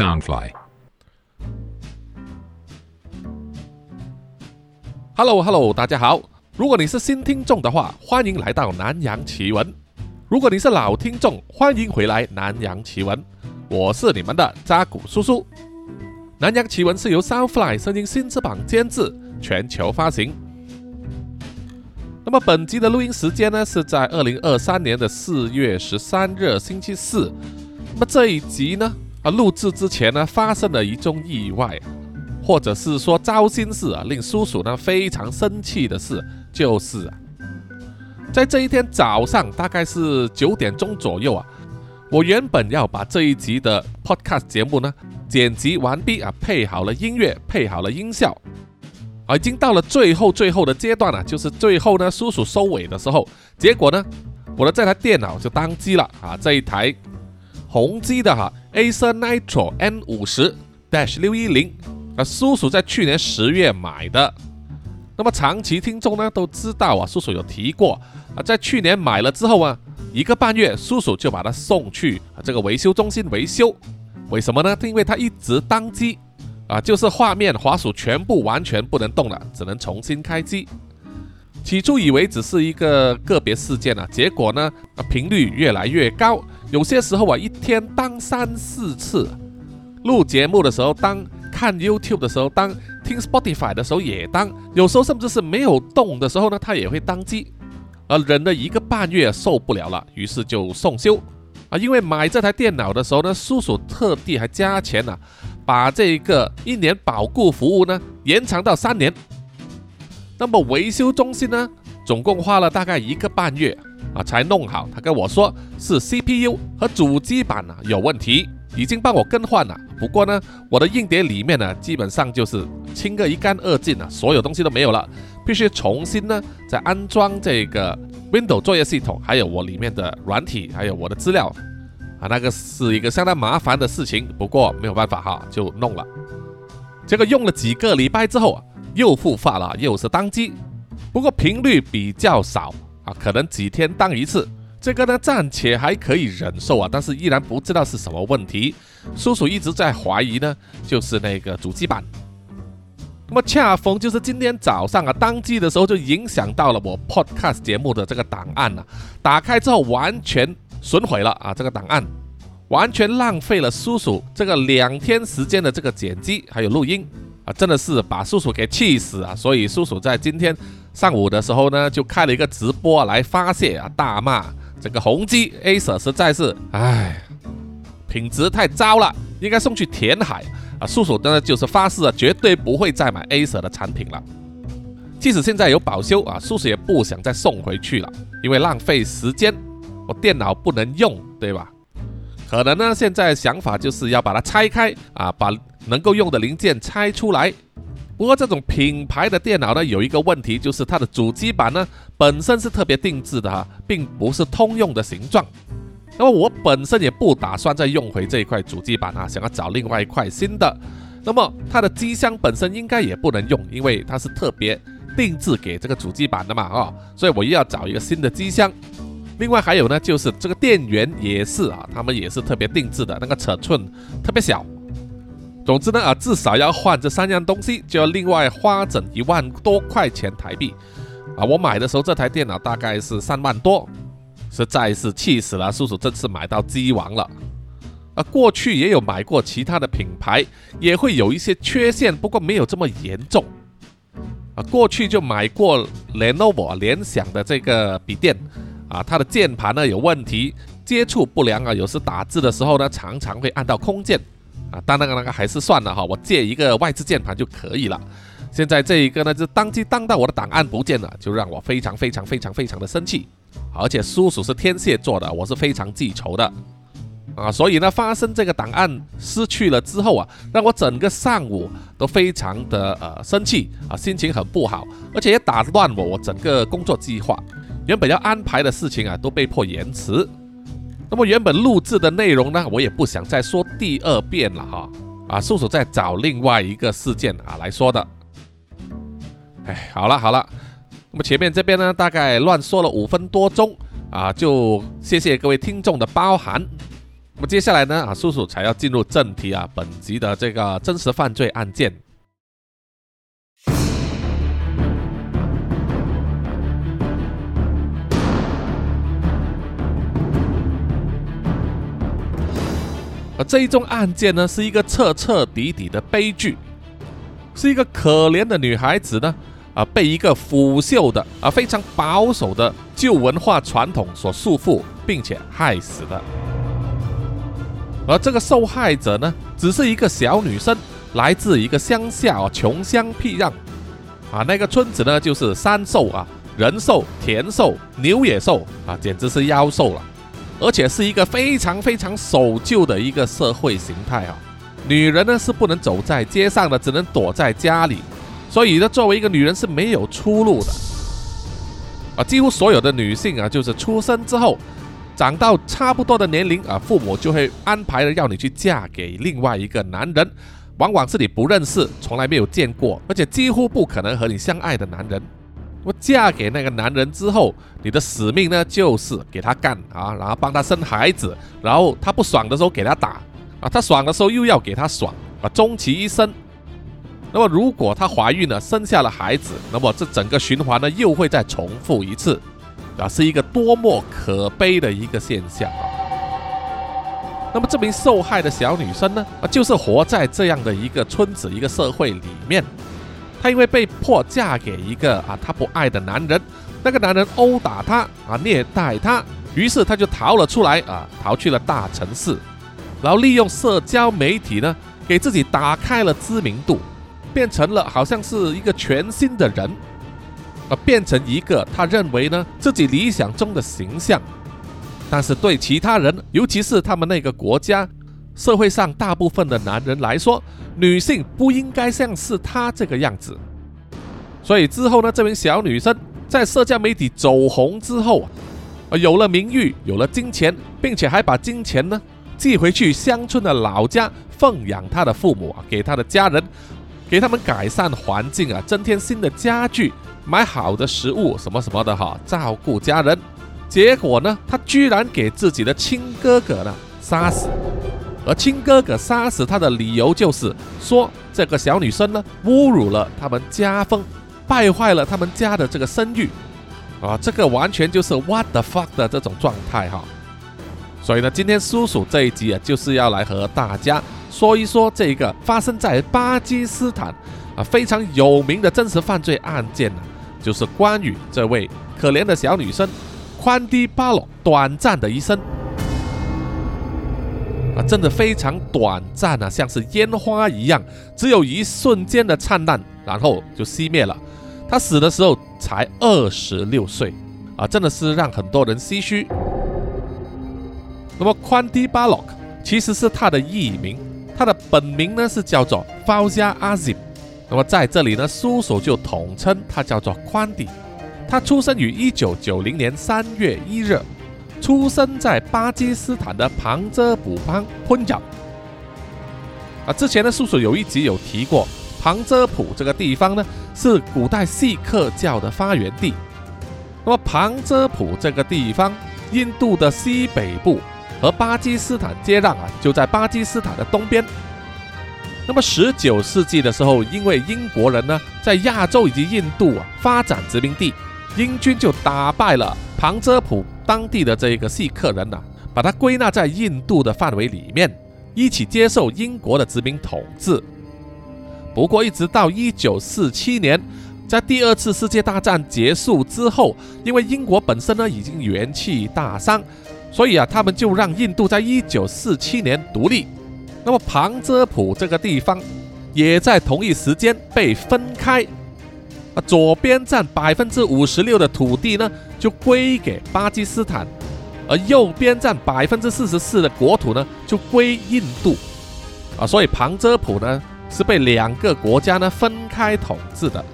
Soundfly。Hello Hello，大家好。如果你是新听众的话，欢迎来到南洋奇闻；如果你是老听众，欢迎回来南洋奇闻。我是你们的扎古叔叔。南洋奇闻是由 Soundfly 声音新翅膀监制，全球发行。那么本集的录音时间呢，是在二零二三年的四月十三日星期四。那么这一集呢，啊，录制之前呢，发生了一宗意外。或者是说糟心事啊，令叔叔呢非常生气的事，就是，在这一天早上大概是九点钟左右啊，我原本要把这一集的 podcast 节目呢剪辑完毕啊，配好了音乐，配好了音效，啊，已经到了最后最后的阶段了，就是最后呢叔叔收尾的时候，结果呢，我的这台电脑就当机了啊，这一台宏基的哈 Acer Nitro N 五十 Dash 六一零。啊，叔叔在去年十月买的。那么长期听众呢都知道啊，叔叔有提过啊，在去年买了之后啊，一个半月，叔叔就把它送去这个维修中心维修。为什么呢？因为它一直当机啊，就是画面、滑鼠全部完全不能动了，只能重新开机。起初以为只是一个个别事件啊，结果呢，啊频率越来越高，有些时候啊，一天当三四次。录节目的时候当。看 YouTube 的时候当，听 Spotify 的时候也当，有时候甚至是没有动的时候呢，它也会当机，而忍了一个半月受不了了，于是就送修啊。因为买这台电脑的时候呢，叔叔特地还加钱呢，把这个一年保固服务呢延长到三年。那么维修中心呢，总共花了大概一个半月啊才弄好。他跟我说是 CPU 和主机板啊有问题。已经帮我更换了，不过呢，我的硬碟里面呢，基本上就是清个一干二净了，所有东西都没有了，必须重新呢再安装这个 Windows 作业系统，还有我里面的软体，还有我的资料啊，那个是一个相当麻烦的事情，不过没有办法哈，就弄了。结果用了几个礼拜之后啊，又复发了，又是当机，不过频率比较少可能几天当一次。这个呢暂且还可以忍受啊，但是依然不知道是什么问题。叔叔一直在怀疑呢，就是那个主机板。那么恰逢就是今天早上啊，当机的时候就影响到了我 Podcast 节目的这个档案啊，打开之后完全损毁了啊，这个档案完全浪费了叔叔这个两天时间的这个剪辑还有录音啊，真的是把叔叔给气死啊！所以叔叔在今天上午的时候呢，就开了一个直播来发泄啊，大骂。这个宏基 Acer 实在是，唉，品质太糟了，应该送去填海啊！叔叔呢就是发誓啊，绝对不会再买 Acer 的产品了。即使现在有保修啊，叔叔也不想再送回去了，因为浪费时间，我电脑不能用，对吧？可能呢，现在想法就是要把它拆开啊，把能够用的零件拆出来。不过这种品牌的电脑呢，有一个问题，就是它的主机板呢本身是特别定制的哈，并不是通用的形状。那么我本身也不打算再用回这一块主机板啊，想要找另外一块新的。那么它的机箱本身应该也不能用，因为它是特别定制给这个主机板的嘛啊，所以我又要找一个新的机箱。另外还有呢，就是这个电源也是啊，他们也是特别定制的，那个尺寸特别小。总之呢啊，至少要换这三样东西，就要另外花整一万多块钱台币啊！我买的时候这台电脑大概是三万多，实在是气死了！叔叔这次买到鸡王了啊！过去也有买过其他的品牌，也会有一些缺陷，不过没有这么严重啊。过去就买过 Lenovo 联想的这个笔电啊，它的键盘呢有问题，接触不良啊，有时打字的时候呢常常会按到空键。啊，当然那个还是算了哈，我借一个外置键盘就可以了。现在这一个呢，就当机当到我的档案不见了，就让我非常非常非常非常的生气。而且叔叔是天蝎座的，我是非常记仇的啊，所以呢，发生这个档案失去了之后啊，让我整个上午都非常的呃生气啊，心情很不好，而且也打乱我我整个工作计划，原本要安排的事情啊，都被迫延迟。那么原本录制的内容呢，我也不想再说第二遍了哈。啊，叔叔在找另外一个事件啊来说的。哎，好了好了，那么前面这边呢，大概乱说了五分多钟啊，就谢谢各位听众的包涵。那么接下来呢啊，叔叔才要进入正题啊，本集的这个真实犯罪案件。而这一宗案件呢，是一个彻彻底底的悲剧，是一个可怜的女孩子呢，啊，被一个腐朽的啊非常保守的旧文化传统所束缚，并且害死的。而这个受害者呢，只是一个小女生，来自一个乡下啊，穷乡僻壤，啊，那个村子呢，就是山兽啊，人兽、田兽、牛野兽啊，简直是妖兽了。而且是一个非常非常守旧的一个社会形态啊！女人呢是不能走在街上的，只能躲在家里。所以呢，作为一个女人是没有出路的啊！几乎所有的女性啊，就是出生之后，长到差不多的年龄啊，父母就会安排了要你去嫁给另外一个男人，往往是你不认识、从来没有见过，而且几乎不可能和你相爱的男人。我嫁给那个男人之后，你的使命呢，就是给他干啊，然后帮他生孩子，然后他不爽的时候给他打啊，他爽的时候又要给他爽啊，终其一生。那么如果她怀孕了，生下了孩子，那么这整个循环呢，又会再重复一次啊，是一个多么可悲的一个现象啊。那么这名受害的小女生呢，啊，就是活在这样的一个村子、一个社会里面。她因为被迫嫁给一个啊她不爱的男人，那个男人殴打她啊虐待她，于是她就逃了出来啊逃去了大城市，然后利用社交媒体呢给自己打开了知名度，变成了好像是一个全新的人，啊变成一个他认为呢自己理想中的形象，但是对其他人，尤其是他们那个国家。社会上大部分的男人来说，女性不应该像是他这个样子。所以之后呢，这名小女生在社交媒体走红之后啊，有了名誉，有了金钱，并且还把金钱呢寄回去乡村的老家，奉养她的父母啊，给她的家人，给他们改善环境啊，增添新的家具，买好的食物什么什么的哈，照顾家人。结果呢，她居然给自己的亲哥哥呢杀死。而亲哥哥杀死他的理由就是说，这个小女生呢侮辱了他们家风，败坏了他们家的这个声誉，啊，这个完全就是 what the fuck 的这种状态哈。所以呢，今天叔叔这一集啊，就是要来和大家说一说这个发生在巴基斯坦啊非常有名的真实犯罪案件呢，就是关于这位可怜的小女生宽迪巴洛短暂的一生。真的非常短暂啊，像是烟花一样，只有一瞬间的灿烂，然后就熄灭了。他死的时候才二十六岁，啊，真的是让很多人唏嘘。那么宽迪巴洛克其实是他的艺名，他的本名呢是叫做 Fauzia Azim。那么在这里呢，叔叔就统称他叫做宽迪。他出生于一九九零年三月一日。出生在巴基斯坦的旁遮普邦昆角啊，之前的叔叔有一集有提过，旁遮普这个地方呢是古代锡克教的发源地。那么旁遮普这个地方，印度的西北部和巴基斯坦接壤啊，就在巴基斯坦的东边。那么十九世纪的时候，因为英国人呢在亚洲以及印度啊发展殖民地，英军就打败了旁遮普。当地的这个锡克人呐，把它归纳在印度的范围里面，一起接受英国的殖民统治。不过，一直到一九四七年，在第二次世界大战结束之后，因为英国本身呢已经元气大伤，所以啊，他们就让印度在一九四七年独立。那么，旁遮普这个地方也在同一时间被分开。左边占百分之五十六的土地呢，就归给巴基斯坦，而右边占百分之四十四的国土呢，就归印度。啊，所以旁遮普呢是被两个国家呢分开统治的。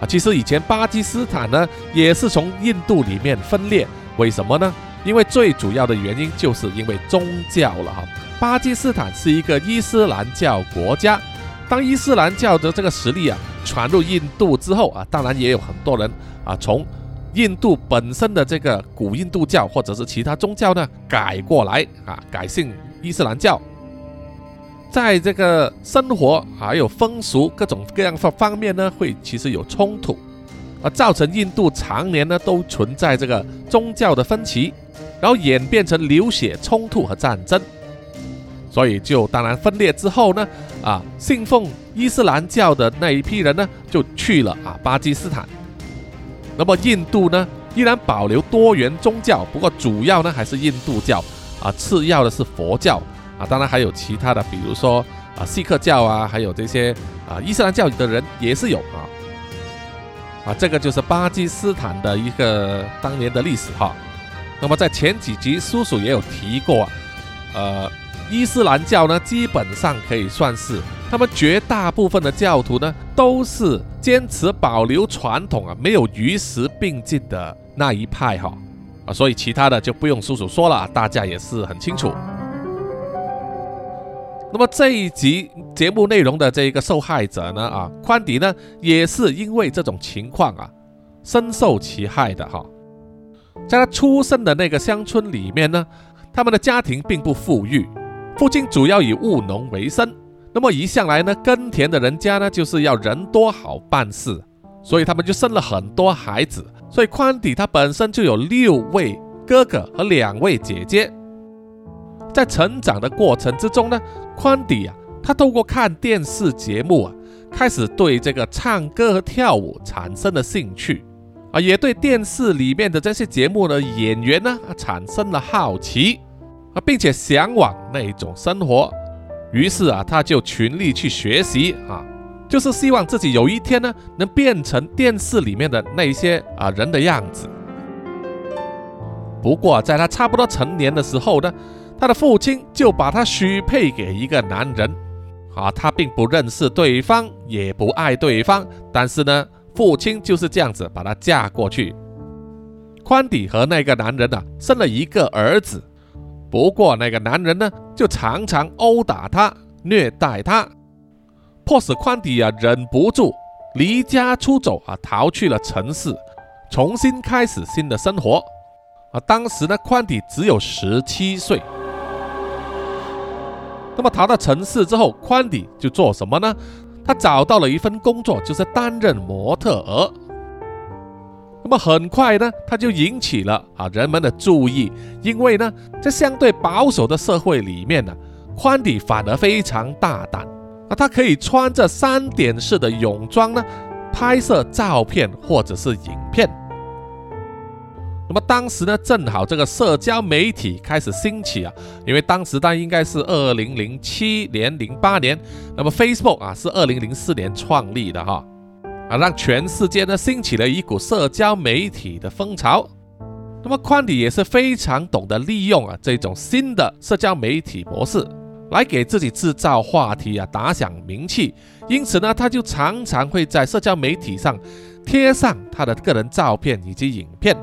啊，其实以前巴基斯坦呢也是从印度里面分裂，为什么呢？因为最主要的原因就是因为宗教了哈。巴基斯坦是一个伊斯兰教国家，当伊斯兰教的这个实力啊。传入印度之后啊，当然也有很多人啊从印度本身的这个古印度教或者是其他宗教呢改过来啊，改信伊斯兰教，在这个生活还有风俗各种各样方方面呢，会其实有冲突，而造成印度常年呢都存在这个宗教的分歧，然后演变成流血冲突和战争，所以就当然分裂之后呢，啊，信奉伊斯兰教的那一批人呢就去了啊巴基斯坦。那么印度呢，依然保留多元宗教，不过主要呢还是印度教啊，次要的是佛教啊，当然还有其他的，比如说啊，锡克教啊，还有这些啊，伊斯兰教的人也是有啊，啊，这个就是巴基斯坦的一个当年的历史哈。那么在前几集叔叔也有提过，呃，伊斯兰教呢，基本上可以算是。他们绝大部分的教徒呢，都是坚持保留传统啊，没有与时并进的那一派哈啊，所以其他的就不用叔叔说了，大家也是很清楚。那么这一集节目内容的这一个受害者呢啊，宽迪呢，也是因为这种情况啊，深受其害的哈。在他出生的那个乡村里面呢，他们的家庭并不富裕，父亲主要以务农为生。那么一向来呢，耕田的人家呢，就是要人多好办事，所以他们就生了很多孩子。所以宽底他本身就有六位哥哥和两位姐姐。在成长的过程之中呢，宽底啊，他透过看电视节目啊，开始对这个唱歌和跳舞产生了兴趣啊，也对电视里面的这些节目的演员呢，产生了好奇啊，并且向往那种生活。于是啊，他就全力去学习啊，就是希望自己有一天呢，能变成电视里面的那些啊人的样子。不过，在他差不多成年的时候呢，他的父亲就把他许配给一个男人啊，他并不认识对方，也不爱对方，但是呢，父亲就是这样子把她嫁过去。宽底和那个男人呢，生了一个儿子。不过那个男人呢，就常常殴打他、虐待他，迫使宽迪啊忍不住离家出走啊，逃去了城市，重新开始新的生活。啊，当时呢，宽迪只有十七岁。那么逃到城市之后，宽迪就做什么呢？他找到了一份工作，就是担任模特儿。那么很快呢，他就引起了啊人们的注意，因为呢，在相对保守的社会里面呢，宽底反而非常大胆啊，他可以穿着三点式的泳装呢，拍摄照片或者是影片。那么当时呢，正好这个社交媒体开始兴起啊，因为当时它应该是二零零七年、零八年，那么 Facebook 啊是二零零四年创立的哈。啊，让全世界呢兴起了一股社交媒体的风潮。那么宽迪也是非常懂得利用啊这种新的社交媒体模式，来给自己制造话题啊，打响名气。因此呢，他就常常会在社交媒体上贴上他的个人照片以及影片。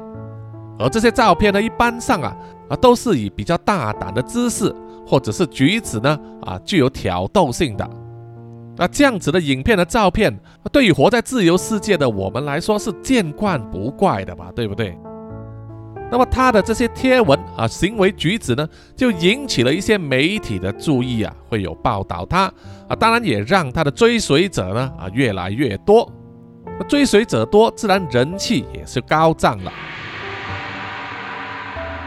而这些照片呢，一般上啊啊都是以比较大胆的姿势或者是举止呢啊具有挑逗性的。那这样子的影片的照片，对于活在自由世界的我们来说是见惯不怪的吧，对不对？那么他的这些贴文啊，行为举止呢，就引起了一些媒体的注意啊，会有报道他啊，当然也让他的追随者呢啊越来越多。追随者多，自然人气也是高涨了。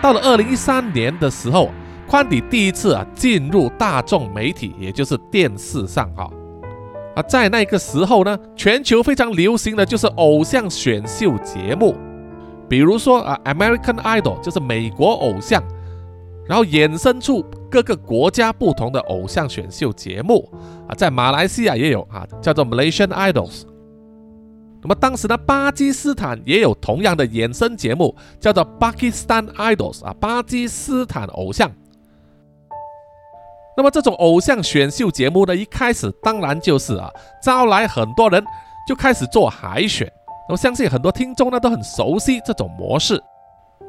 到了二零一三年的时候，宽底第一次啊进入大众媒体，也就是电视上哈。啊在那个时候呢，全球非常流行的就是偶像选秀节目，比如说啊，American Idol 就是美国偶像，然后衍生出各个国家不同的偶像选秀节目啊，在马来西亚也有啊，叫做 Malaysian Idols。那么当时呢，巴基斯坦也有同样的衍生节目，叫做 Pakistan Idols 啊，巴基斯坦偶像。那么这种偶像选秀节目呢，一开始当然就是啊，招来很多人就开始做海选。我相信很多听众呢都很熟悉这种模式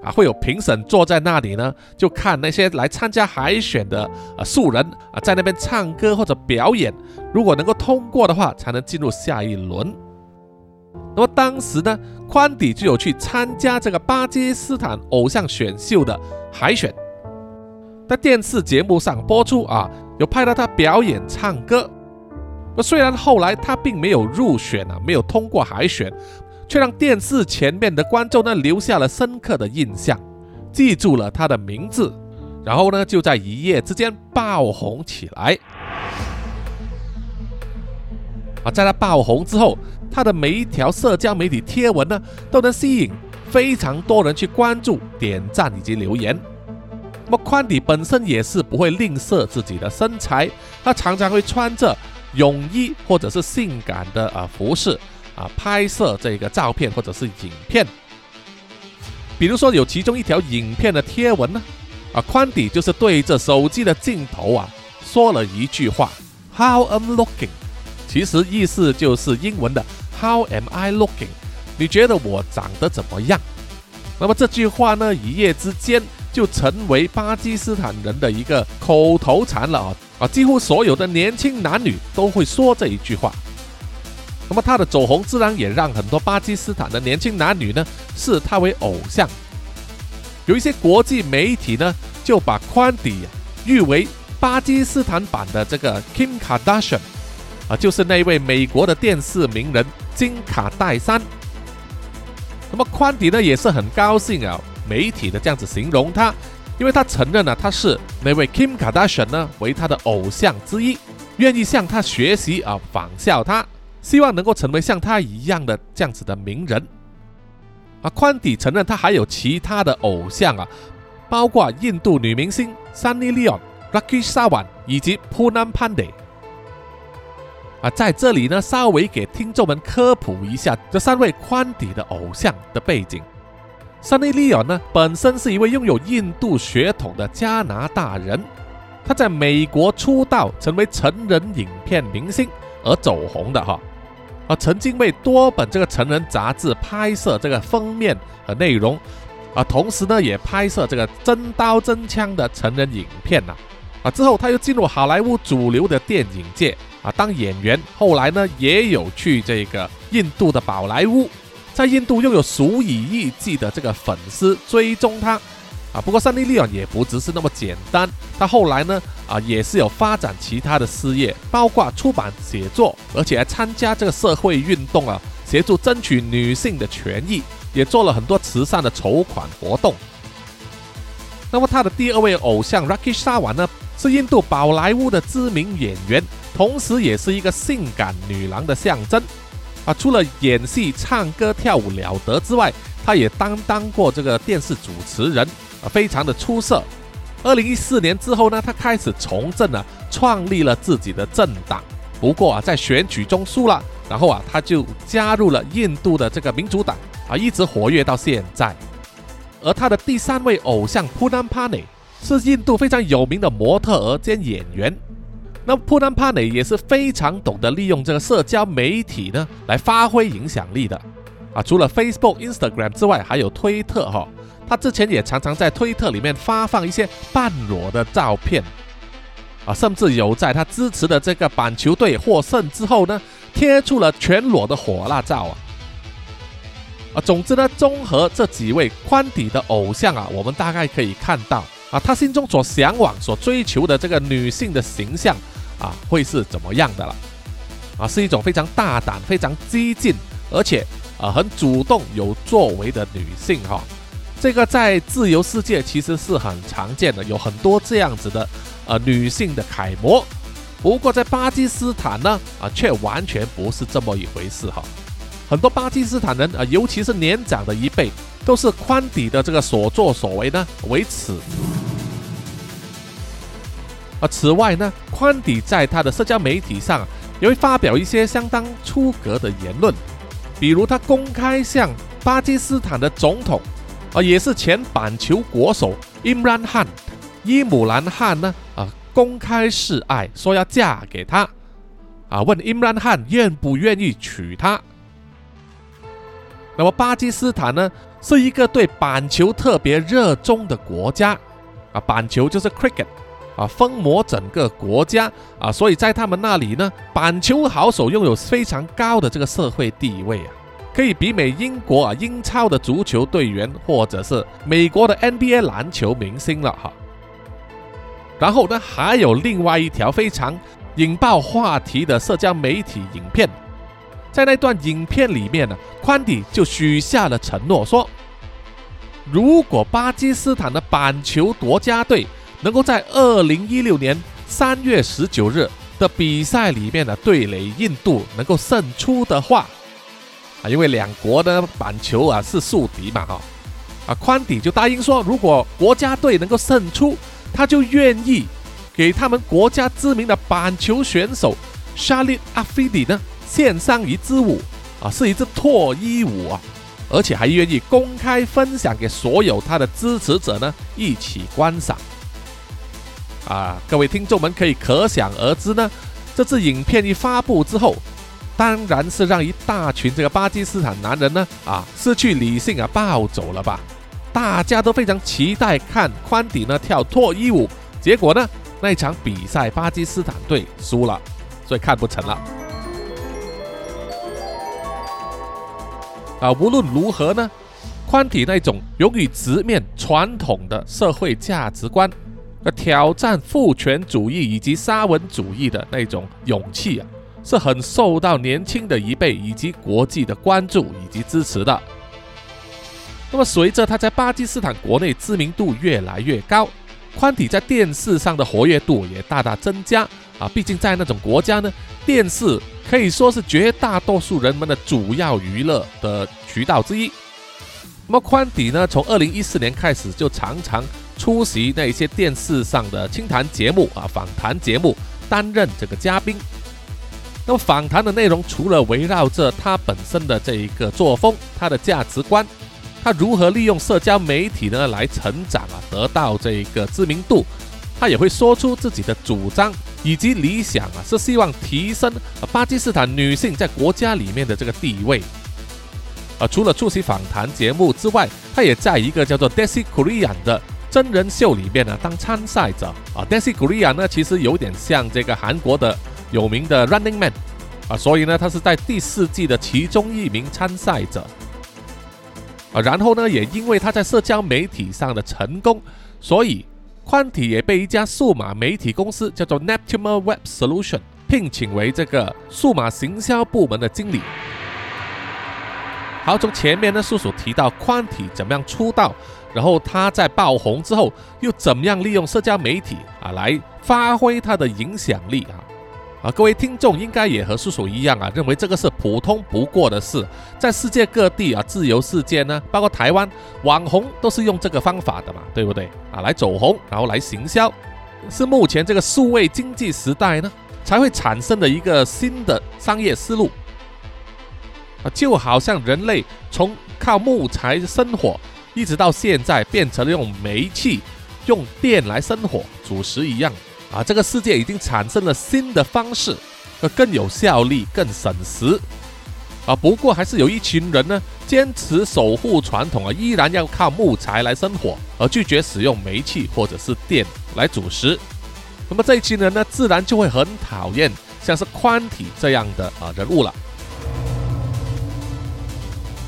啊，会有评审坐在那里呢，就看那些来参加海选的啊素人啊在那边唱歌或者表演，如果能够通过的话，才能进入下一轮。那么当时呢，宽底就有去参加这个巴基斯坦偶像选秀的海选，在电视节目上播出啊，有拍到他表演唱歌。那虽然后来他并没有入选啊，没有通过海选，却让电视前面的观众呢留下了深刻的印象，记住了他的名字，然后呢就在一夜之间爆红起来。啊，在他爆红之后。他的每一条社交媒体贴文呢，都能吸引非常多人去关注、点赞以及留言。宽底本身也是不会吝啬自己的身材，他常常会穿着泳衣或者是性感的啊服饰啊拍摄这个照片或者是影片。比如说有其中一条影片的贴文呢，啊宽底就是对着手机的镜头啊说了一句话：“How I'm looking”，其实意思就是英文的。How am I looking？你觉得我长得怎么样？那么这句话呢，一夜之间就成为巴基斯坦人的一个口头禅了啊啊！几乎所有的年轻男女都会说这一句话。那么他的走红自然也让很多巴基斯坦的年轻男女呢视他为偶像。有一些国际媒体呢就把宽迪誉为巴基斯坦版的这个 Kim Kardashian 啊，就是那位美国的电视名人。金卡戴珊，那么宽迪呢也是很高兴啊，媒体的这样子形容他，因为他承认了他是那位 Kim Kardashian 呢为他的偶像之一，愿意向他学习啊，仿效他，希望能够成为像他一样的这样子的名人。啊，宽底承认他还有其他的偶像啊，包括印度女明星 Sunny Leon、Rakesh Sawan 以及 Poonam Pandey。啊，在这里呢，稍微给听众们科普一下这三位宽底的偶像的背景。Sunny Leon 呢，本身是一位拥有印度血统的加拿大人，他在美国出道，成为成人影片明星而走红的哈。啊，曾经为多本这个成人杂志拍摄这个封面和内容，啊，同时呢，也拍摄这个真刀真枪的成人影片呐。啊，之后他又进入好莱坞主流的电影界。啊，当演员，后来呢也有去这个印度的宝莱坞，在印度拥有数以亿计的这个粉丝追踪他。啊，不过三 D 利昂也不只是那么简单，他后来呢啊也是有发展其他的事业，包括出版写作，而且还参加这个社会运动啊，协助争取女性的权益，也做了很多慈善的筹款活动。那么他的第二位偶像 Rakesh Sawan 呢，是印度宝莱坞的知名演员。同时，也是一个性感女郎的象征啊！除了演戏、唱歌、跳舞了得之外，他也担当过这个电视主持人啊，非常的出色。二零一四年之后呢，他开始从政了，创立了自己的政党。不过啊，在选举中输了，然后啊，他就加入了印度的这个民主党啊，一直活跃到现在。而他的第三位偶像 Poonam p a n e 是印度非常有名的模特儿兼演员。那普南帕内也是非常懂得利用这个社交媒体呢来发挥影响力的啊，除了 Facebook、Instagram 之外，还有推特哈。他之前也常常在推特里面发放一些半裸的照片啊，甚至有在他支持的这个板球队获胜之后呢，贴出了全裸的火辣照啊。啊，总之呢，综合这几位宽底的偶像啊，我们大概可以看到啊，他心中所向往、所追求的这个女性的形象。啊，会是怎么样的了？啊，是一种非常大胆、非常激进，而且啊很主动、有作为的女性哈。这个在自由世界其实是很常见的，有很多这样子的呃女性的楷模。不过在巴基斯坦呢，啊却完全不是这么一回事哈。很多巴基斯坦人啊，尤其是年长的一辈，都是宽底的这个所作所为呢为耻。而此外呢，宽底在他的社交媒体上也会发表一些相当出格的言论，比如他公开向巴基斯坦的总统，啊，也是前板球国手伊姆兰汗伊姆兰汗呢，啊，公开示爱，说要嫁给他，啊，问伊姆兰汗愿不愿意娶她。那么巴基斯坦呢，是一个对板球特别热衷的国家，啊，板球就是 cricket。啊，疯魔整个国家啊，所以在他们那里呢，板球好手拥有非常高的这个社会地位啊。可以媲美英国啊英超的足球队员，或者是美国的 NBA 篮球明星了哈。然后呢，还有另外一条非常引爆话题的社交媒体影片，在那段影片里面呢，宽迪就许下了承诺，说如果巴基斯坦的板球国家队能够在二零一六年三月十九日的比赛里面呢对垒印度能够胜出的话，啊，因为两国的板球啊是宿敌嘛，哈，啊，宽迪就答应说，如果国家队能够胜出。他就愿意给他们国家知名的板球选手 Shalid Afidi 呢献上一支舞啊，是一支脱衣舞啊，而且还愿意公开分享给所有他的支持者呢一起观赏啊！各位听众们可以可想而知呢，这支影片一发布之后，当然是让一大群这个巴基斯坦男人呢啊失去理性啊暴走了吧。大家都非常期待看宽底呢跳脱衣舞，结果呢那一场比赛巴基斯坦队输了，所以看不成了。啊，无论如何呢，宽体那种勇于直面传统的社会价值观，呃，挑战父权主义以及沙文主义的那种勇气啊，是很受到年轻的一辈以及国际的关注以及支持的。那么，随着他在巴基斯坦国内知名度越来越高，宽体在电视上的活跃度也大大增加啊！毕竟在那种国家呢，电视可以说是绝大多数人们的主要娱乐的渠道之一。那么，宽底呢，从二零一四年开始就常常出席那一些电视上的清谈节目啊、访谈节目，担任这个嘉宾。那么，访谈的内容除了围绕着他本身的这一个作风、他的价值观。他如何利用社交媒体呢来成长啊，得到这一个知名度？他也会说出自己的主张以及理想啊，是希望提升巴基斯坦女性在国家里面的这个地位。啊，除了出席访谈节目之外，他也在一个叫做 Desi Korea 的真人秀里面呢当参赛者啊。Desi Korea 呢其实有点像这个韩国的有名的 Running Man 啊，所以呢他是在第四季的其中一名参赛者。啊，然后呢，也因为他在社交媒体上的成功，所以宽体也被一家数码媒体公司叫做 Neptune Web Solution 聘请为这个数码行销部门的经理。好，从前面呢，叔叔提到宽体怎么样出道，然后他在爆红之后又怎么样利用社交媒体啊来发挥他的影响力啊。啊，各位听众应该也和叔叔一样啊，认为这个是普通不过的事。在世界各地啊，自由世界呢，包括台湾，网红都是用这个方法的嘛，对不对？啊，来走红，然后来行销，是目前这个数位经济时代呢才会产生的一个新的商业思路。啊，就好像人类从靠木材生火，一直到现在变成了用煤气、用电来生火煮食一样。啊，这个世界已经产生了新的方式，呃，更有效率、更省时。啊，不过还是有一群人呢，坚持守护传统啊，依然要靠木材来生火，而拒绝使用煤气或者是电来煮食。那么这一群人呢，自然就会很讨厌像是宽体这样的啊人物了。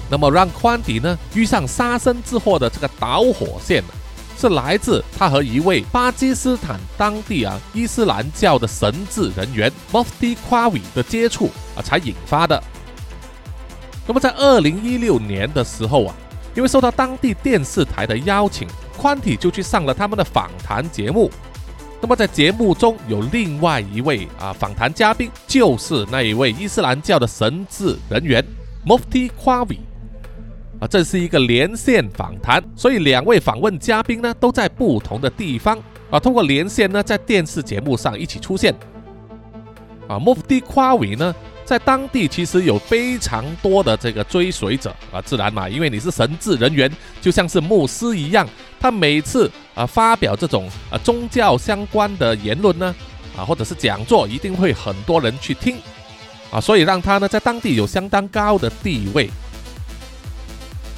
那么让宽体呢遇上杀身之祸的这个导火线呢？是来自他和一位巴基斯坦当地啊伊斯兰教的神职人员 Mufti Qawi 的接触啊才引发的。那么在二零一六年的时候啊，因为受到当地电视台的邀请，宽体就去上了他们的访谈节目。那么在节目中有另外一位啊访谈嘉宾，就是那一位伊斯兰教的神职人员 Mufti Qawi。这是一个连线访谈，所以两位访问嘉宾呢都在不同的地方啊。通过连线呢，在电视节目上一起出现。啊，Mufti Qawi 呢，在当地其实有非常多的这个追随者啊，自然嘛，因为你是神职人员，就像是牧师一样，他每次啊发表这种啊宗教相关的言论呢，啊或者是讲座，一定会很多人去听啊，所以让他呢在当地有相当高的地位。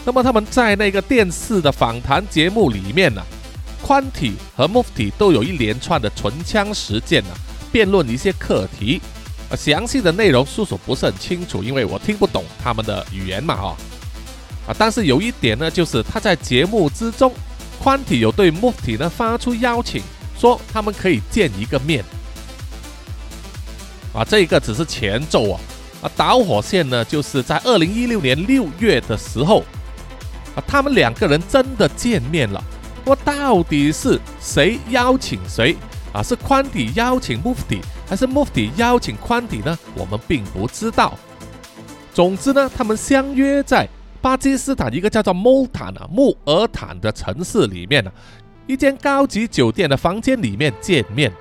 那么他们在那个电视的访谈节目里面呢，宽体和木体都有一连串的唇枪实剑呢，辩论一些课题。详细的内容叔叔不是很清楚，因为我听不懂他们的语言嘛，哦，啊，但是有一点呢，就是他在节目之中，宽体有对木体呢发出邀请，说他们可以见一个面，啊，这个只是前奏啊，啊，导火线呢，就是在二零一六年六月的时候，啊，他们两个人真的见面了，那么到底是谁邀请谁？啊，是宽体邀请 Mufti，还是 Mufti 邀请宽体呢？我们并不知道。总之呢，他们相约在巴基斯坦一个叫做穆坦啊穆尔坦的城市里面呢，一间高级酒店的房间里面见面。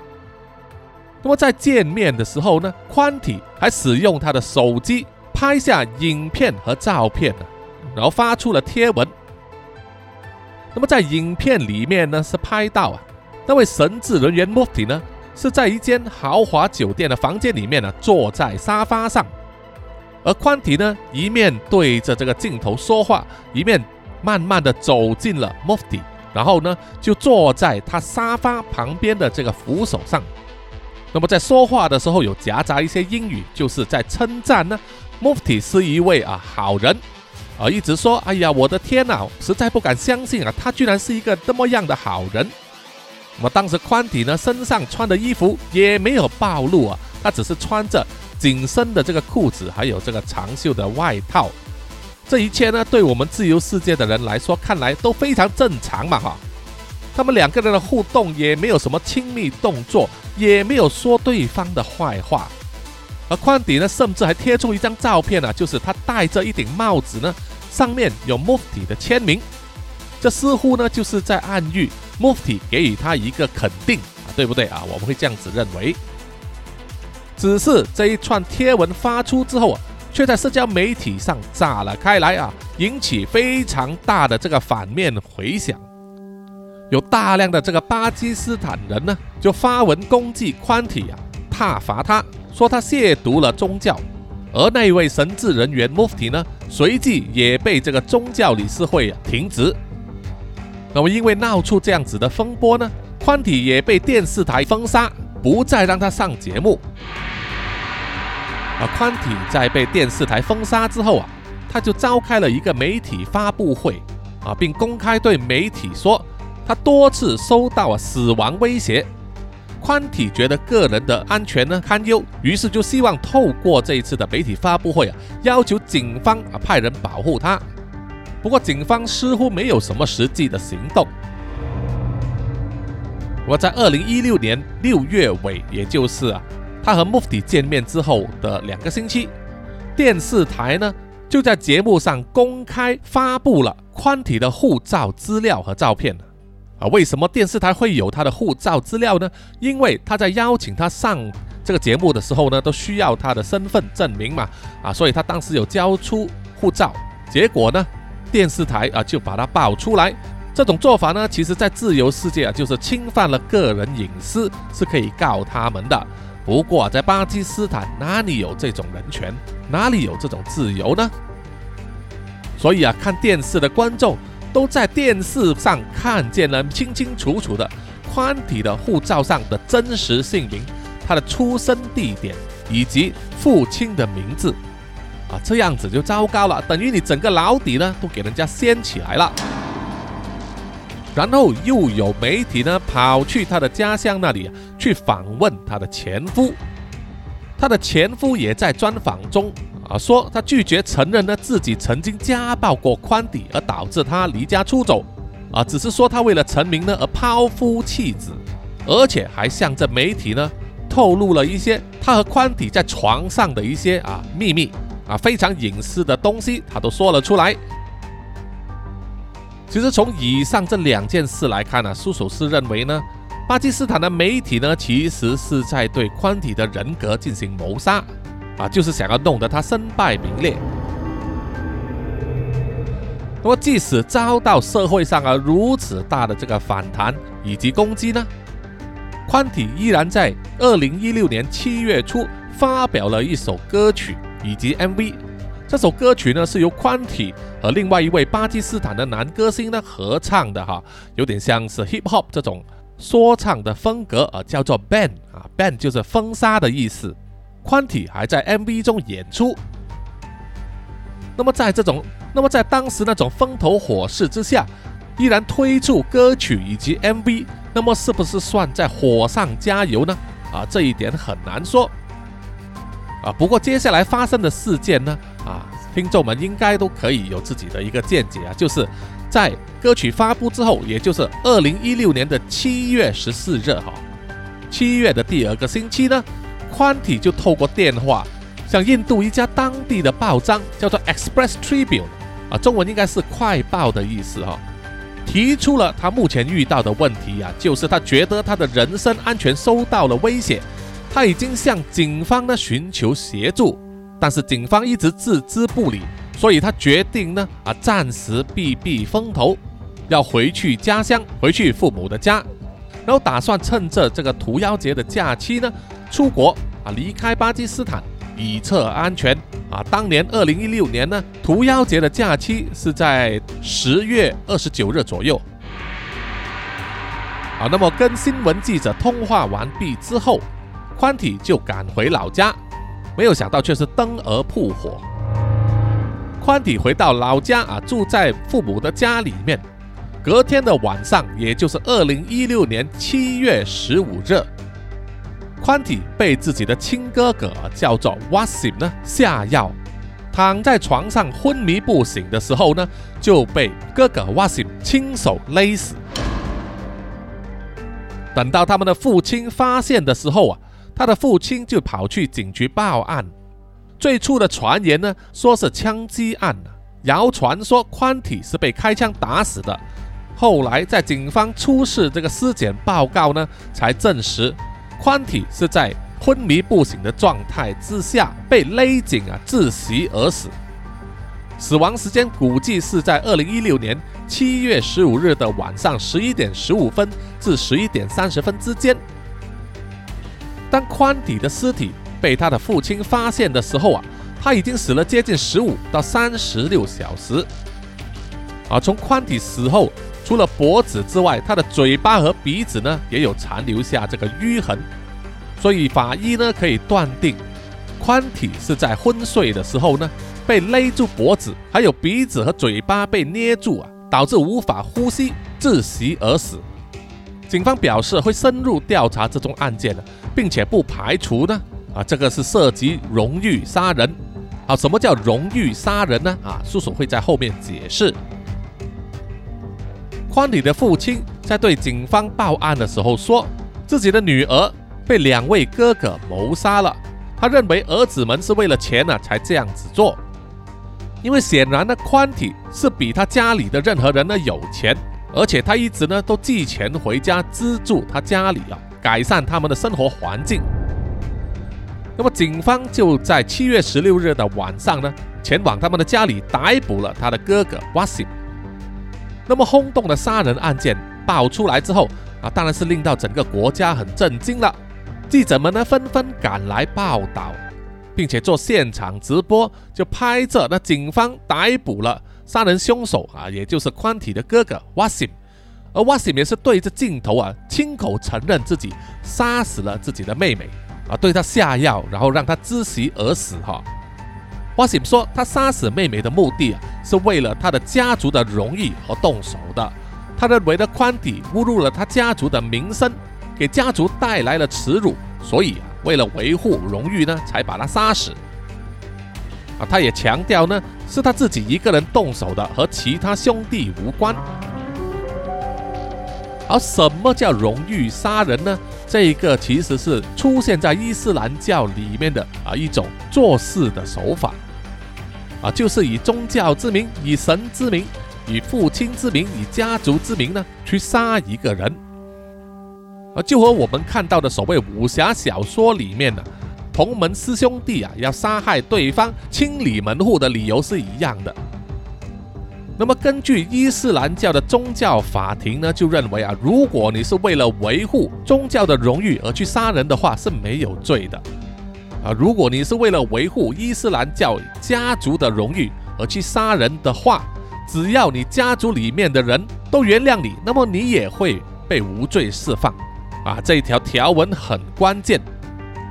那么在见面的时候呢，宽体还使用他的手机拍下影片和照片呢，然后发出了贴文。那么在影片里面呢，是拍到啊。那位神职人员 Mufti 呢，是在一间豪华酒店的房间里面呢，坐在沙发上，而宽体呢，一面对着这个镜头说话，一面慢慢的走进了 Mufti，然后呢，就坐在他沙发旁边的这个扶手上。那么在说话的时候，有夹杂一些英语，就是在称赞呢，Mufti 是一位啊好人，啊，一直说，哎呀，我的天呐，实在不敢相信啊，他居然是一个这么样的好人。那么当时宽体呢身上穿的衣服也没有暴露啊，他只是穿着紧身的这个裤子，还有这个长袖的外套。这一切呢，对我们自由世界的人来说，看来都非常正常嘛哈。他们两个人的互动也没有什么亲密动作，也没有说对方的坏话。而宽体呢，甚至还贴出一张照片呢，就是他戴着一顶帽子呢，上面有 Mufti 的签名。这似乎呢，就是在暗喻。Mufti 给予他一个肯定啊，对不对啊？我们会这样子认为。只是这一串贴文发出之后啊，却在社交媒体上炸了开来啊，引起非常大的这个反面回响。有大量的这个巴基斯坦人呢，就发文攻击宽体啊，挞伐他，说他亵渎了宗教。而那位神职人员 Mufti 呢，随即也被这个宗教理事会停职。那么，因为闹出这样子的风波呢，宽体也被电视台封杀，不再让他上节目。而宽体在被电视台封杀之后啊，他就召开了一个媒体发布会啊，并公开对媒体说，他多次收到啊死亡威胁。宽体觉得个人的安全呢堪忧，于是就希望透过这一次的媒体发布会啊，要求警方啊派人保护他。不过，警方似乎没有什么实际的行动。我在二零一六年六月尾，也就是啊，他和 Mufti 见面之后的两个星期，电视台呢就在节目上公开发布了宽体的护照资料和照片啊，为什么电视台会有他的护照资料呢？因为他在邀请他上这个节目的时候呢，都需要他的身份证明嘛。啊，所以他当时有交出护照，结果呢？电视台啊，就把他爆出来。这种做法呢，其实在自由世界啊，就是侵犯了个人隐私，是可以告他们的。不过在巴基斯坦哪里有这种人权，哪里有这种自由呢？所以啊，看电视的观众都在电视上看见了清清楚楚的宽体的护照上的真实姓名、他的出生地点以及父亲的名字。啊，这样子就糟糕了，等于你整个老底呢都给人家掀起来了。然后又有媒体呢跑去他的家乡那里去访问他的前夫，他的前夫也在专访中啊说他拒绝承认呢自己曾经家暴过宽底，而导致他离家出走啊，只是说他为了成名呢而抛夫弃子，而且还向这媒体呢透露了一些他和宽底在床上的一些啊秘密。啊，非常隐私的东西，他都说了出来。其实从以上这两件事来看呢，苏守斯认为呢，巴基斯坦的媒体呢，其实是在对宽体的人格进行谋杀，啊，就是想要弄得他身败名裂。那么，即使遭到社会上啊如此大的这个反弹以及攻击呢，宽体依然在二零一六年七月初发表了一首歌曲。以及 MV，这首歌曲呢是由宽体和另外一位巴基斯坦的男歌星呢合唱的哈，有点像是 Hip Hop 这种说唱的风格啊，叫做 Ban 啊，Ban 就是封杀的意思。宽体还在 MV 中演出。那么在这种，那么在当时那种风头火势之下，依然推出歌曲以及 MV，那么是不是算在火上加油呢？啊，这一点很难说。啊，不过接下来发生的事件呢，啊，听众们应该都可以有自己的一个见解啊，就是在歌曲发布之后，也就是二零一六年的七月十四日哈，七月的第二个星期呢，宽体就透过电话向印度一家当地的报章叫做 Express Tribune 啊，中文应该是快报的意思哈，提出了他目前遇到的问题啊，就是他觉得他的人身安全受到了威胁。他已经向警方呢寻求协助，但是警方一直置之不理，所以他决定呢啊暂时避避风头，要回去家乡，回去父母的家，然后打算趁着这个屠妖节的假期呢出国啊离开巴基斯坦以策安全啊。当年二零一六年呢屠妖节的假期是在十月二十九日左右啊。那么跟新闻记者通话完毕之后。宽体就赶回老家，没有想到却是灯儿扑火。宽体回到老家啊，住在父母的家里面。隔天的晚上，也就是二零一六年七月十五日，宽体被自己的亲哥哥叫做 Wasim 呢下药，躺在床上昏迷不醒的时候呢，就被哥哥 Wasim 亲手勒死。等到他们的父亲发现的时候啊。他的父亲就跑去警局报案。最初的传言呢，说是枪击案，谣传说宽体是被开枪打死的。后来在警方出示这个尸检报告呢，才证实宽体是在昏迷不醒的状态之下被勒颈啊窒息而死。死亡时间估计是在二零一六年七月十五日的晚上十一点十五分至十一点三十分之间。当宽体的尸体被他的父亲发现的时候啊，他已经死了接近十五到三十六小时。啊，从宽体死后，除了脖子之外，他的嘴巴和鼻子呢也有残留下这个淤痕，所以法医呢可以断定，宽体是在昏睡的时候呢被勒住脖子，还有鼻子和嘴巴被捏住啊，导致无法呼吸窒息而死。警方表示会深入调查这宗案件的。并且不排除呢，啊，这个是涉及荣誉杀人，啊，什么叫荣誉杀人呢？啊，叔叔会在后面解释。宽体的父亲在对警方报案的时候说，自己的女儿被两位哥哥谋杀了，他认为儿子们是为了钱呢才这样子做，因为显然呢，宽体是比他家里的任何人呢有钱，而且他一直呢都寄钱回家资助他家里啊。改善他们的生活环境。那么，警方就在七月十六日的晚上呢，前往他们的家里逮捕了他的哥哥 Wasim。那么，轰动的杀人案件爆出来之后啊，当然是令到整个国家很震惊了。记者们呢纷纷赶来报道，并且做现场直播，就拍着那警方逮捕了杀人凶手啊，也就是宽体的哥哥 Wasim。而瓦西也是对着镜头啊，亲口承认自己杀死了自己的妹妹啊，对她下药，然后让她窒息而死。哈，花西说他杀死妹妹的目的啊，是为了他的家族的荣誉而动手的。他认为的宽体侮辱了他家族的名声，给家族带来了耻辱，所以啊，为了维护荣誉呢，才把他杀死。啊，他也强调呢，是他自己一个人动手的，和其他兄弟无关。而什么叫荣誉杀人呢？这一个其实是出现在伊斯兰教里面的啊一种做事的手法，啊，就是以宗教之名、以神之名、以父亲之名、以家族之名呢，去杀一个人，啊，就和我们看到的所谓武侠小说里面的同门师兄弟啊要杀害对方、清理门户的理由是一样的。那么，根据伊斯兰教的宗教法庭呢，就认为啊，如果你是为了维护宗教的荣誉而去杀人的话，是没有罪的。啊，如果你是为了维护伊斯兰教家族的荣誉而去杀人的话，只要你家族里面的人都原谅你，那么你也会被无罪释放。啊，这一条条文很关键。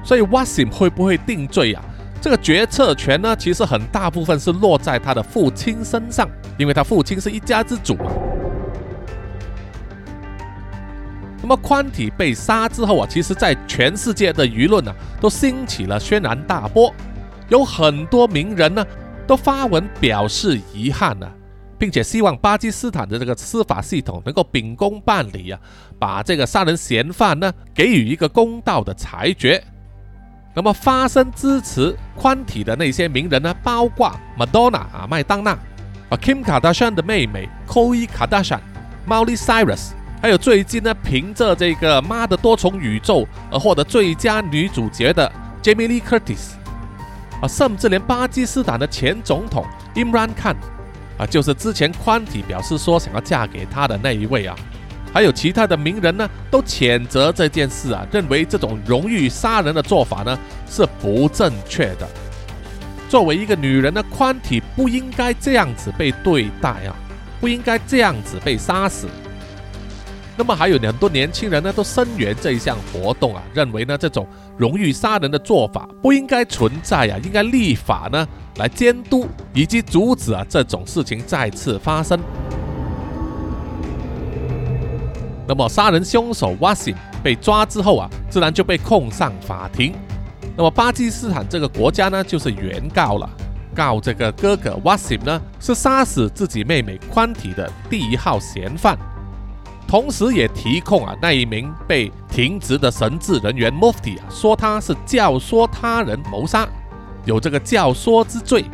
所以 Wasim 会不会定罪啊？这个决策权呢，其实很大部分是落在他的父亲身上，因为他父亲是一家之主。那么宽体被杀之后啊，其实在全世界的舆论啊，都兴起了轩然大波，有很多名人呢都发文表示遗憾呢。并且希望巴基斯坦的这个司法系统能够秉公办理啊，把这个杀人嫌犯呢给予一个公道的裁决。那么发声支持宽体的那些名人呢，包括 Madonna 啊麦当娜啊 Kim Kardashian 的妹妹 Khloe Kardashian、Miley Cyrus，还有最近呢凭着这个《妈的多重宇宙》而获得最佳女主角的 Jamie Lee Curtis 啊，甚至连巴基斯坦的前总统 Imran Khan。啊，就是之前宽体表示说想要嫁给他的那一位啊，还有其他的名人呢，都谴责这件事啊，认为这种荣誉杀人的做法呢是不正确的。作为一个女人呢，宽体不应该这样子被对待啊，不应该这样子被杀死。那么还有很多年轻人呢，都声援这一项活动啊，认为呢这种荣誉杀人的做法不应该存在啊，应该立法呢来监督以及阻止啊这种事情再次发生。那么杀人凶手 Wasim 被抓之后啊，自然就被控上法庭。那么巴基斯坦这个国家呢，就是原告了，告这个哥哥 Wasim 呢是杀死自己妹妹宽体的第一号嫌犯。同时也提控啊，那一名被停职的神职人员 Mufti 啊，说他是教唆他人谋杀，有这个教唆之罪。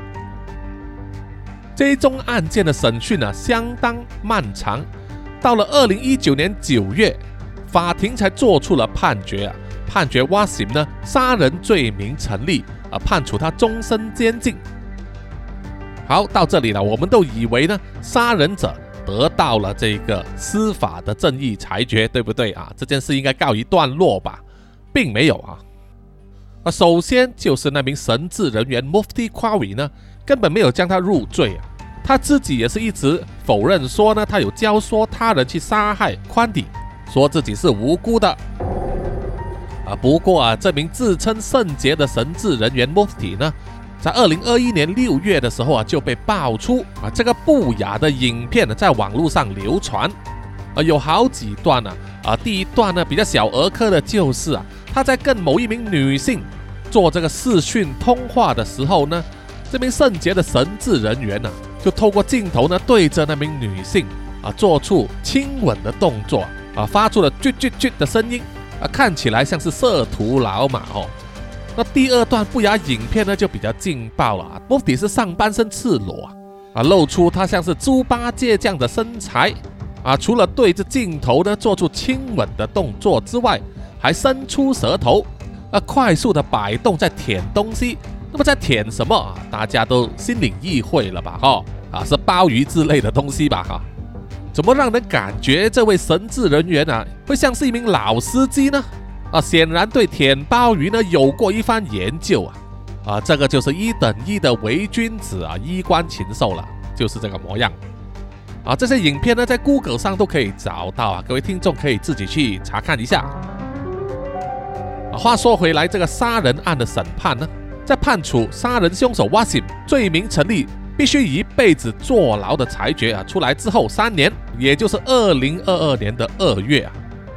这一宗案件的审讯呢，相当漫长，到了二零一九年九月，法庭才做出了判决啊，判决 Wasim 呢杀人罪名成立，啊，判处他终身监禁。好，到这里了，我们都以为呢，杀人者。得到了这个司法的正义裁决，对不对啊？这件事应该告一段落吧，并没有啊。啊，首先就是那名神职人员 Mufti Qawi 呢，根本没有将他入罪啊。他自己也是一直否认说呢，他有教唆他人去杀害宽底，说自己是无辜的。啊，不过啊，这名自称圣洁的神职人员 Mufti 呢？在二零二一年六月的时候啊，就被爆出啊，这个不雅的影片呢，在网络上流传，啊，有好几段呢，啊，第一段呢比较小儿科的，就是啊，他在跟某一名女性做这个视讯通话的时候呢，这名圣洁的神职人员呢，就透过镜头呢，对着那名女性啊，做出亲吻的动作啊，发出了啾啾啾的声音啊，看起来像是色图老马哦。那第二段不雅影片呢，就比较劲爆了啊！目的是上半身赤裸啊，露出他像是猪八戒这样的身材啊。除了对着镜头呢做出亲吻的动作之外，还伸出舌头啊，快速的摆动在舔东西。那么在舔什么啊？大家都心领意会了吧？哈啊，是鲍鱼之类的东西吧？哈，怎么让人感觉这位神职人员啊，会像是一名老司机呢？啊，显然对舔鲍鱼呢有过一番研究啊，啊，这个就是一等一的伪君子啊，衣冠禽兽了，就是这个模样。啊，这些影片呢在 Google 上都可以找到啊，各位听众可以自己去查看一下。啊，话说回来，这个杀人案的审判呢，在判处杀人凶手 Wasim 罪名成立，必须一辈子坐牢的裁决啊出来之后三年，也就是二零二二年的二月啊。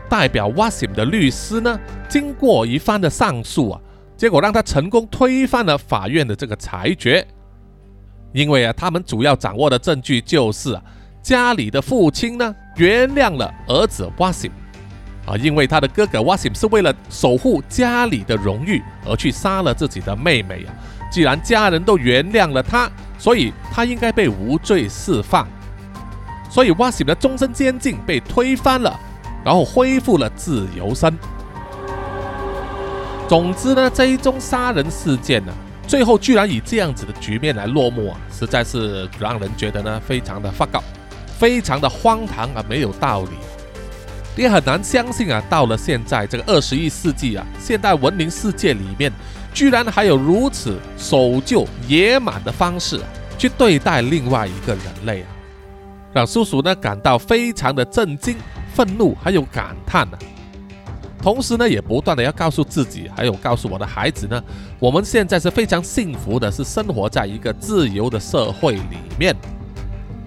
代表 Wasim 的律师呢，经过一番的上诉啊，结果让他成功推翻了法院的这个裁决。因为啊，他们主要掌握的证据就是啊，家里的父亲呢原谅了儿子 Wasim 啊，因为他的哥哥 Wasim 是为了守护家里的荣誉而去杀了自己的妹妹啊。既然家人都原谅了他，所以他应该被无罪释放。所以 Wasim 的终身监禁被推翻了。然后恢复了自由身。总之呢，这一宗杀人事件呢，最后居然以这样子的局面来落幕啊，实在是让人觉得呢非常的发告，非常的荒唐啊，没有道理。也很难相信啊，到了现在这个二十一世纪啊，现代文明世界里面，居然还有如此守旧野蛮的方式去对待另外一个人类啊，让叔叔呢感到非常的震惊。愤怒还有感叹呢，同时呢，也不断的要告诉自己，还有告诉我的孩子呢，我们现在是非常幸福的，是生活在一个自由的社会里面。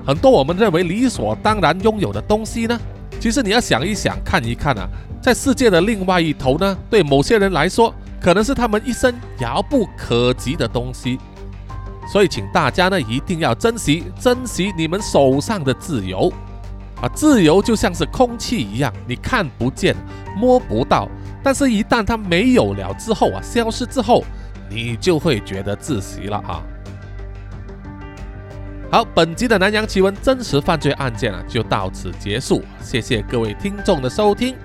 很多我们认为理所当然拥有的东西呢，其实你要想一想，看一看啊，在世界的另外一头呢，对某些人来说，可能是他们一生遥不可及的东西。所以，请大家呢一定要珍惜、珍惜你们手上的自由。啊，自由就像是空气一样，你看不见、摸不到，但是，一旦它没有了之后啊，消失之后，你就会觉得窒息了啊。好，本集的南洋奇闻真实犯罪案件啊，就到此结束。谢谢各位听众的收听。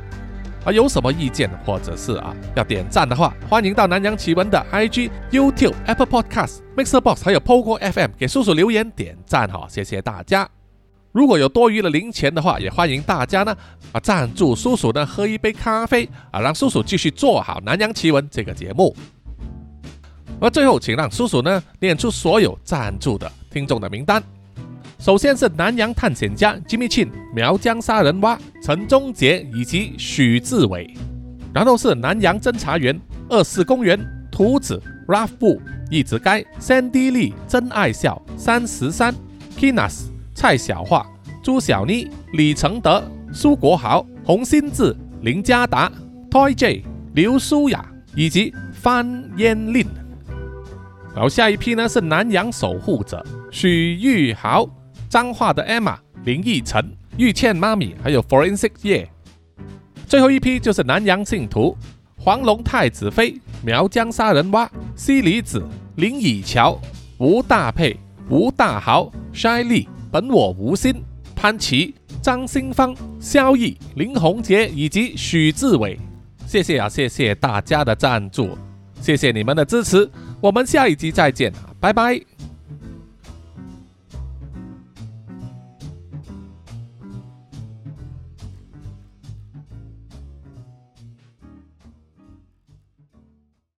啊，有什么意见或者是啊要点赞的话，欢迎到南洋奇闻的 IG、YouTube、Apple Podcast、Mixer Box 还有 Pogo FM 给叔叔留言点赞哈，谢谢大家。如果有多余的零钱的话，也欢迎大家呢啊赞助叔叔呢喝一杯咖啡啊，让叔叔继续做好《南洋奇闻》这个节目。而最后，请让叔叔呢念出所有赞助的听众的名单。首先是南洋探险家 Jimmy Chin、苗疆杀人蛙陈忠杰以及许志伟，然后是南洋侦查员二四公园图子 Ralph 布一直该 Sandy Lee 真爱笑三十三 Kinas。蔡小桦、朱小妮、李承德、苏国豪、洪新志、林家达、Toy J、刘舒雅以及范嫣令。然后下一批呢是南洋守护者许玉豪、彰化的 Emma、林奕晨、玉倩妈咪，还有 Forensic 叶。最后一批就是南洋信徒黄龙太子妃、苗疆杀人蛙、西里子、林以乔、吴大佩、吴大豪、筛丽。本我无心，潘琪、张新芳、萧毅、林宏杰以及许志伟，谢谢啊，谢谢大家的赞助，谢谢你们的支持，我们下一集再见，拜拜。